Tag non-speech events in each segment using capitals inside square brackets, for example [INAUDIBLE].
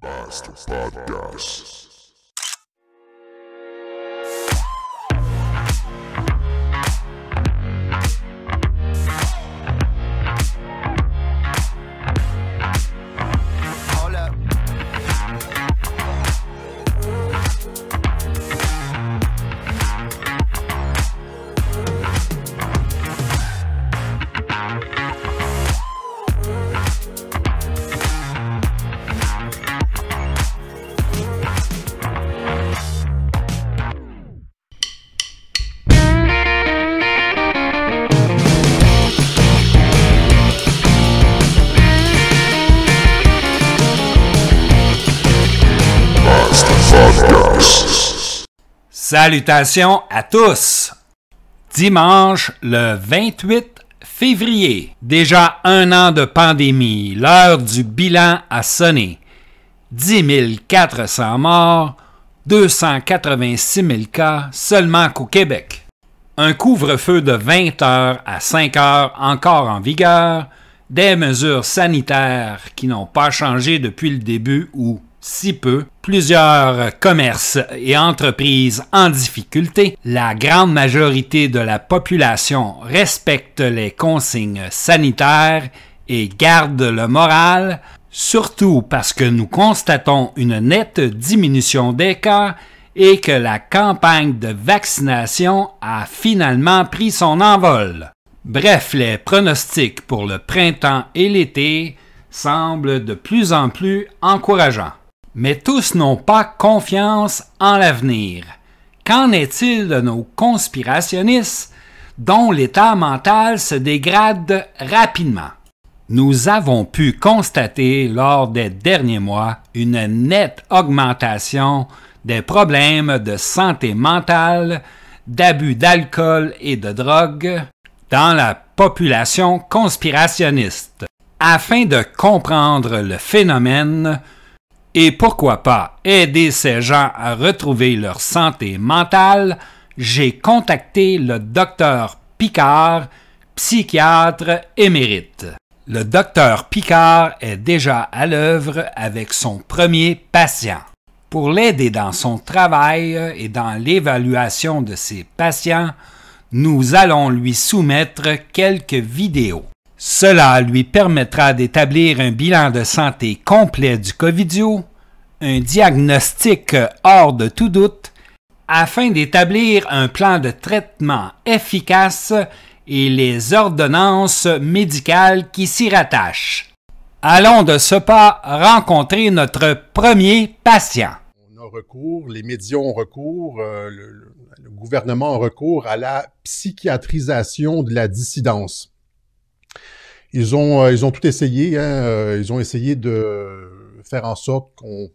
Master Podcast. Salutations à tous! Dimanche le 28 février. Déjà un an de pandémie. L'heure du bilan a sonné. 10 400 morts, 286 000 cas seulement qu'au Québec. Un couvre-feu de 20 heures à 5 heures encore en vigueur, des mesures sanitaires qui n'ont pas changé depuis le début ou si peu, plusieurs commerces et entreprises en difficulté, la grande majorité de la population respecte les consignes sanitaires et garde le moral, surtout parce que nous constatons une nette diminution des cas et que la campagne de vaccination a finalement pris son envol. Bref, les pronostics pour le printemps et l'été semblent de plus en plus encourageants. Mais tous n'ont pas confiance en l'avenir. Qu'en est-il de nos conspirationnistes dont l'état mental se dégrade rapidement? Nous avons pu constater lors des derniers mois une nette augmentation des problèmes de santé mentale, d'abus d'alcool et de drogue dans la population conspirationniste. Afin de comprendre le phénomène, et pourquoi pas aider ces gens à retrouver leur santé mentale, j'ai contacté le docteur Picard, psychiatre émérite. Le docteur Picard est déjà à l'œuvre avec son premier patient. Pour l'aider dans son travail et dans l'évaluation de ses patients, nous allons lui soumettre quelques vidéos. Cela lui permettra d'établir un bilan de santé complet du Covidio, un diagnostic hors de tout doute, afin d'établir un plan de traitement efficace et les ordonnances médicales qui s'y rattachent. Allons de ce pas rencontrer notre premier patient. On a recours, les médias ont recours, euh, le, le- gouvernement a recours à la psychiatrisation de la dissidence. Ils ont, euh, ils ont tout essayé, hein, euh, ils ont essayé de faire en sorte qu'on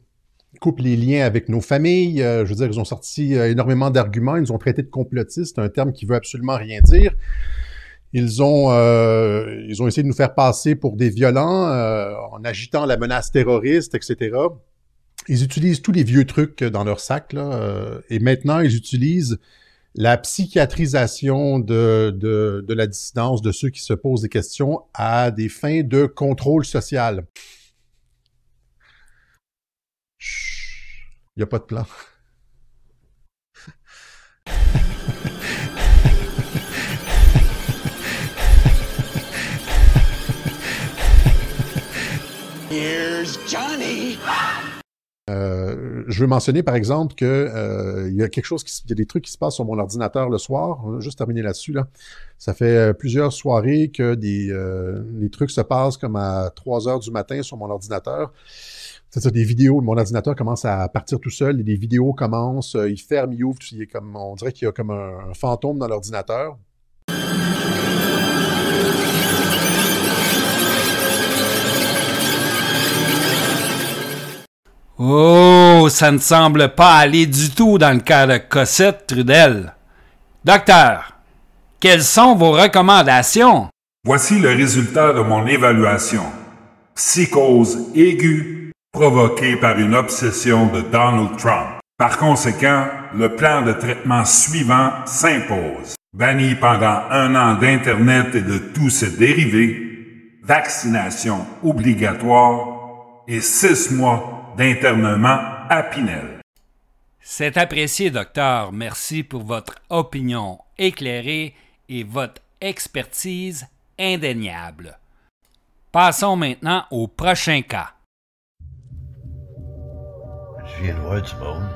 coupe les liens avec nos familles. euh, je veux dire, ils ont sorti énormément d'arguments, ils nous ont traité de complotistes, un terme qui veut absolument rien dire. Ils ont, euh, ils ont essayé de nous faire passer pour des violents euh, en agitant la menace terroriste, etc. Ils utilisent tous les vieux trucs dans leur sac, là, euh, et maintenant, ils utilisent la psychiatrisation de, de, la dissidence, de ceux qui se posent des questions, à des fins de contrôle social. Il n'y a pas de plan. Here's Johnny. Euh, je veux mentionner, par exemple, que euh, il y a quelque chose, qui, il y a des trucs qui se passent sur mon ordinateur le soir. On va juste terminer là-dessus. Là. Ça fait euh, plusieurs soirées que des, trucs se passent comme à 3 heures du matin sur mon ordinateur. C'est-à-dire des vidéos, mon ordinateur commence à partir tout seul et des vidéos commencent, il ferme, il ouvre, comme, on dirait qu'il y a comme un fantôme dans l'ordinateur. Ça ne semble pas aller du tout dans le cas de Cossette Trudel. Docteur, quelles sont vos recommandations? Voici le résultat de mon évaluation. Psychose aiguë provoquée par une obsession de Donald Trump. Par conséquent, le plan de traitement suivant s'impose. Banni pendant un an d'Internet et de tous ses dérivés, vaccination obligatoire et six mois d'internement à Pinel. C'est apprécié, docteur. Merci pour votre opinion éclairée et votre expertise indéniable. Passons maintenant au prochain cas. Je viens de voir du monde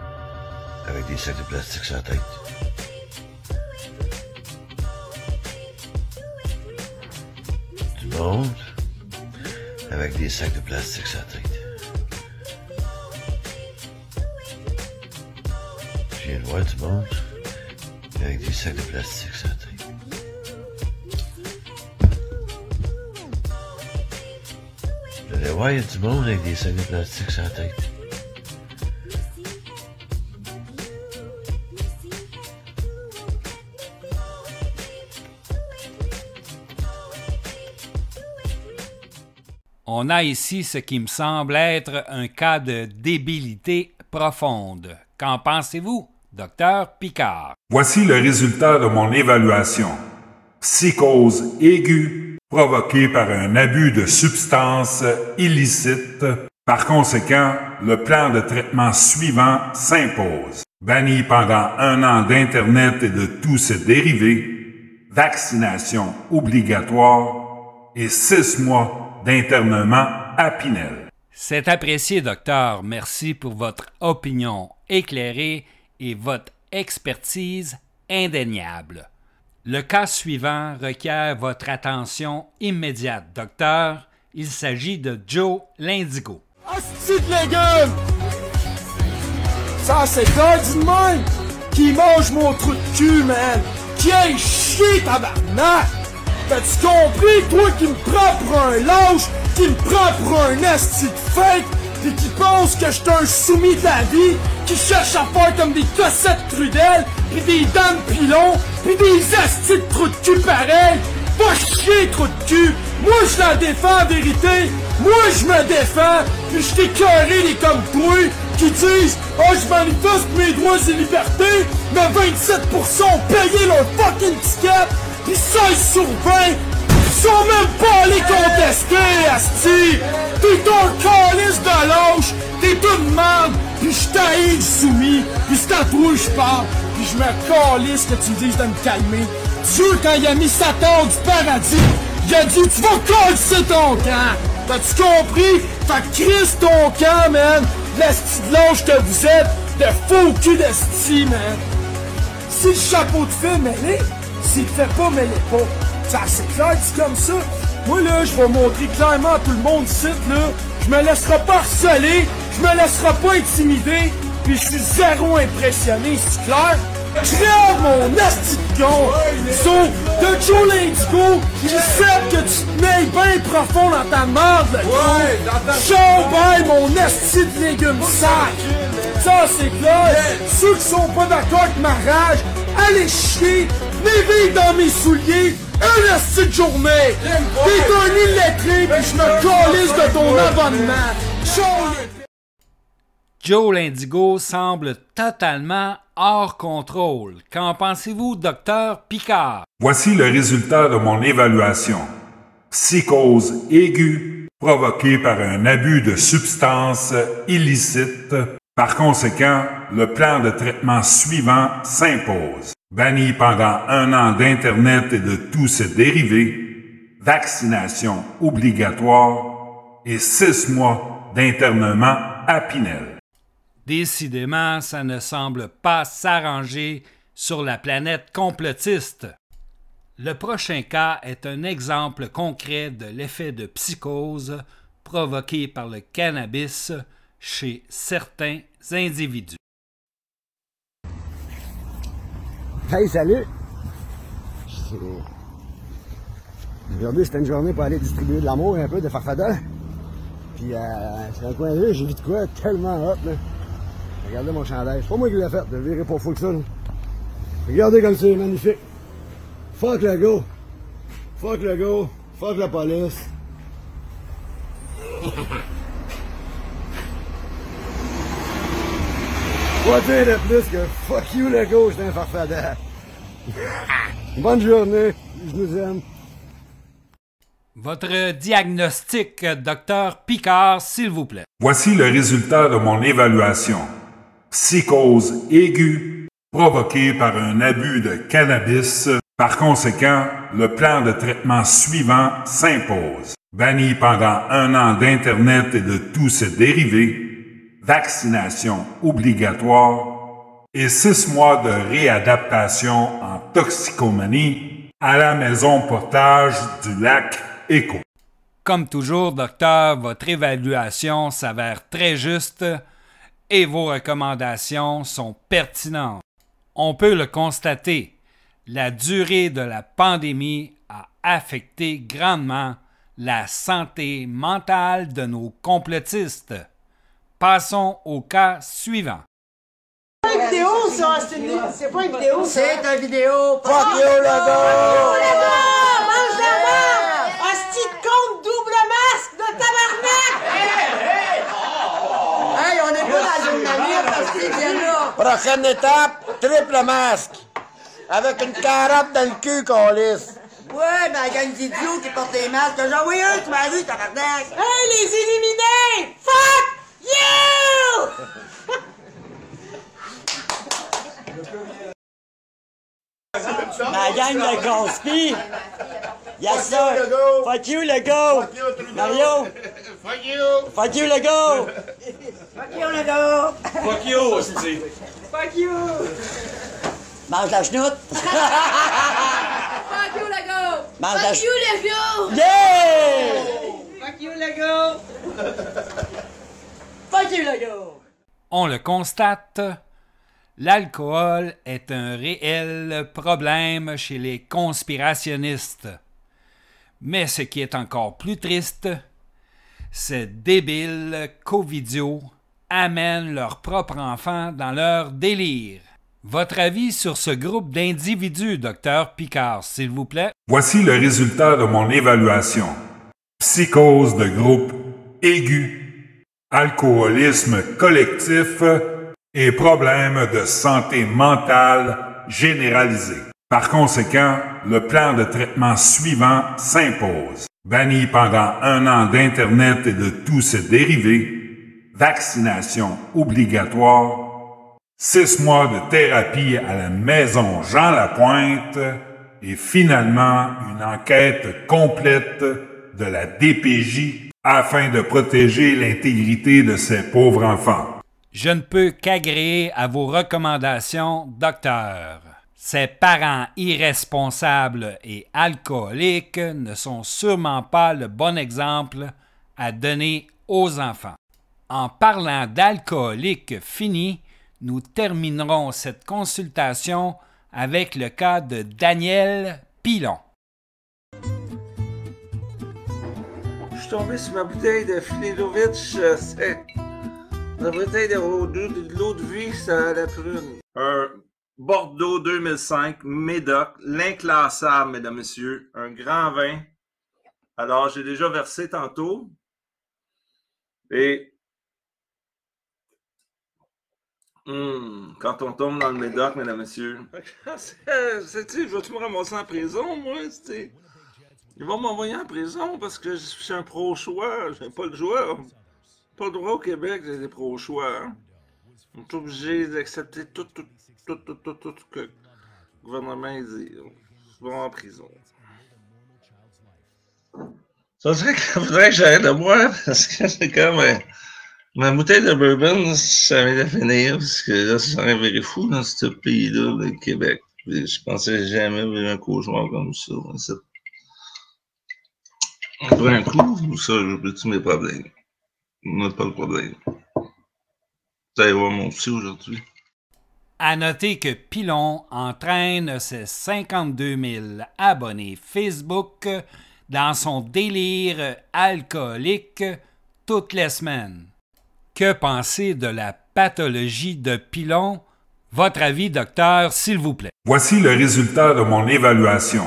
avec des sacs de plastique sur la tête. Du monde avec des sacs de plastique sur la tête. De voir du monde avec des sacs de plastique tête. Je vais voir, il y a du monde avec des sacs de plastique sur la tête. On a ici ce qui me semble être un cas de débilité profonde. Qu'en pensez-vous, docteur Picard? Voici le résultat de mon évaluation. Psychose aiguë provoquée par un abus de substances illicites. Par conséquent, le plan de traitement suivant s'impose. Banni pendant un an d'Internet et de tous ses dérivés, vaccination obligatoire et six mois d'internement à Pinel. C'est apprécié, docteur. Merci pour votre opinion éclairée et votre expertise indéniable. Le cas suivant requiert votre attention immédiate, docteur. Il s'agit de Joe Lindigo. Hostie de légumes! Ça, c'est du qui mange mon trou de cul, man! Qui est chier, tabarnak! T'as-tu compris, toi qui me prends pour un lâche, qui me prend pour un esti de fake, pis qui pense que j'suis un soumis de la vie, qui cherche à faire comme des cossettes trudelles, pis des dents de pilon, pis des astis de de cul pareil! Va chier, trou de cul! Moi, je la défends, en vérité! Moi, je me défends! Puis je carré les comme toi qui disent « Oh, je manifeste mes droits et libertés! » Mais 27% ont payé leur fucking ticket! Pis 16 sur 20 sont même pas allés contester, Asti! T'es un calice de lâche! T'es une merde! Pis je t'haïs soumis! Pis c'est à toi je parle! Pis je me calisse que tu me dises de me calmer! Dieu, quand il a mis Satan du paradis, il a dit Tu vas casser ton camp! T'as-tu compris? Fait que crisse ton camp, man! L'esti de lâche que vous êtes, de faux cul d'esti, man! Si le chapeau te fait mêler, s'il te fait pas mêler pas. Ça c'est clair dit comme ça. Moi là, je vais montrer clairement à tout le monde ici là. Je me laisserai pas harceler, je me laisserai pas intimider, puis je suis zéro impressionné, c'est clair? Crève mon asti de con! So, de Joe Lindigo, il sait que tu te mets bien profond dans ta merde! Show by mon asti de légumes sac! Ça, c'est clair! Ceux qui sont pas d'accord avec ma rage, allez chier! Venez vivre dans mes souliers! Un asti de journée! T'es un illettré, pis je me calisse de ton abonnement! Show Joe Lindigo semble totalement hors contrôle. Qu'en pensez-vous, docteur Picard? Voici le résultat de mon évaluation. Psychose aiguë provoquée par un abus de substances illicites. Par conséquent, le plan de traitement suivant s'impose. Banni pendant un an d'Internet et de tous ses dérivés, vaccination obligatoire et six mois d'internement à Pinel. Décidément, ça ne semble pas s'arranger sur la planète complotiste. Le prochain cas est un exemple concret de l'effet de psychose provoqué par le cannabis chez certains individus. Hey, salut! Aujourd'hui, c'était une journée pour aller distribuer de l'amour un peu, de farfadol. Puis, euh, sur un coin rue, j'ai vu de quoi tellement hot, là. Regardez mon chandail. C'est pas moi qui l'ai fait, je verrai pas fou que ça, là. Regardez comme c'est magnifique. Fuck le go. Fuck le go. Fuck la police. [LAUGHS] Quoi dire de plus que fuck you le go, j'étais un farfadeur. [LAUGHS] Bonne journée, je nous aime. Votre diagnostic, docteur Picard, s'il vous plaît. Voici le résultat de mon évaluation. Psychose aiguë provoquée par un abus de cannabis. Par conséquent, le plan de traitement suivant s'impose. Banni pendant un an d'Internet et de tous ses dérivés, vaccination obligatoire et six mois de réadaptation en toxicomanie à la maison portage du lac Éco. Comme toujours, docteur, votre évaluation s'avère très juste et vos recommandations sont pertinentes. On peut le constater, la durée de la pandémie a affecté grandement la santé mentale de nos complotistes. Passons au cas suivant. C'est pas une vidéo, ça, c'est pas une vidéo. C'est une vidéo. Oh, gars! le gars! Mange la! Hostie de compte double masque de tabarnak! Hey, on est pas dans une parce qu'il vient là. Prochaine étape, triple masque. Avec une carotte dans le cul qu'on lisse. Ouais, ben, il y a une idiot qui porte des masques. J'en vois un, tu m'as vu, tabarnak. Hey, les éliminés! Fuck you! Ma gang de conspi. Yes, sir. Fuck you, le go. Mario. Fuck you. Fuck you, le go. Fuck you, le go. Fuck you, aussi. Fuck you! Mange la chenoute. [LAUGHS] Fuck you, le go! Mange la Fuck you, le go! Yeah! Fuck you, le go! Fuck you, le go. On le constate, l'alcool est un réel problème chez les conspirationnistes. Mais ce qui est encore plus triste, ces débiles covidios amènent leurs propres enfants dans leur délire. Votre avis sur ce groupe d'individus, docteur Picard, s'il vous plaît? Voici le résultat de mon évaluation. Psychose de groupe aigu, alcoolisme collectif et problèmes de santé mentale généralisés. Par conséquent, le plan de traitement suivant s'impose. Banni pendant un an d'Internet et de tous ses dérivés, vaccination obligatoire, six mois de thérapie à la maison Jean Lapointe et finalement une enquête complète de la DPJ afin de protéger l'intégrité de ces pauvres enfants. Je ne peux qu'agréer à vos recommandations, docteur. Ces parents irresponsables et alcooliques ne sont sûrement pas le bon exemple à donner aux enfants. En parlant d'alcooliques finis, nous terminerons cette consultation avec le cas de Daniel Pilon. Suis tombé sur ma bouteille de Flidovic, euh, c'est la bouteille de, l'eau de, de l'eau de vie, ça la prune. Un Bordeaux 2005 Médoc, l'inclassable, mesdames, messieurs, un grand vin. Alors, j'ai déjà versé tantôt. Et hum, quand on tombe dans le Médoc, mesdames, messieurs, C'est- [LAUGHS] C'est-tu, je vais-tu me ramasser en prison, moi? Ils vont m'envoyer en prison parce que je suis un pro-choix. J'ai pas le choix. Pas le droit au Québec, des pro-choix. hein. On est obligé d'accepter tout, tout, tout, tout, tout, tout que le gouvernement dit. Ils vont en prison. Ça serait qu'il faudrait que j'arrête de boire parce que c'est comme. euh, ma bouteille de bourbon, ça vient de finir parce que là, ça vrai fou dans ce pays-là, le Québec. Je pensais jamais vivre un cauchemar comme ça. Après un coup, ça, tous mes problèmes. On n'a pas de problème. Allé voir mon psy aujourd'hui. À noter que Pilon entraîne ses 52 000 abonnés Facebook dans son délire alcoolique toutes les semaines. Que penser de la pathologie de Pilon? Votre avis, docteur, s'il vous plaît. Voici le résultat de mon évaluation.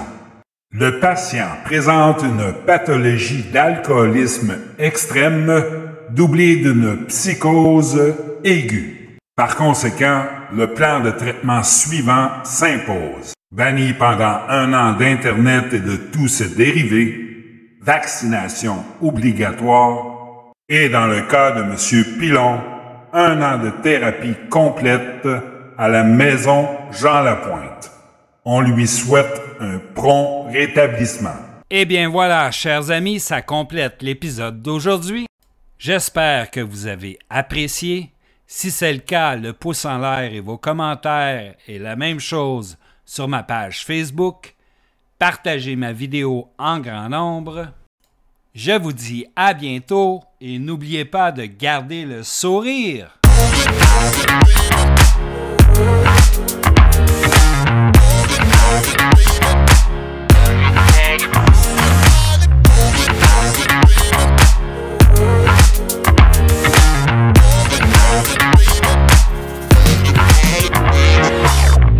Le patient présente une pathologie d'alcoolisme extrême doublée d'une psychose aiguë. Par conséquent, le plan de traitement suivant s'impose. Banni pendant un an d'Internet et de tous ses dérivés, vaccination obligatoire et dans le cas de M. Pilon, un an de thérapie complète à la maison Jean Lapointe. On lui souhaite un prompt rétablissement. Eh bien voilà, chers amis, ça complète l'épisode d'aujourd'hui. J'espère que vous avez apprécié. Si c'est le cas, le pouce en l'air et vos commentaires et la même chose sur ma page Facebook. Partagez ma vidéo en grand nombre. Je vous dis à bientôt et n'oubliez pas de garder le sourire.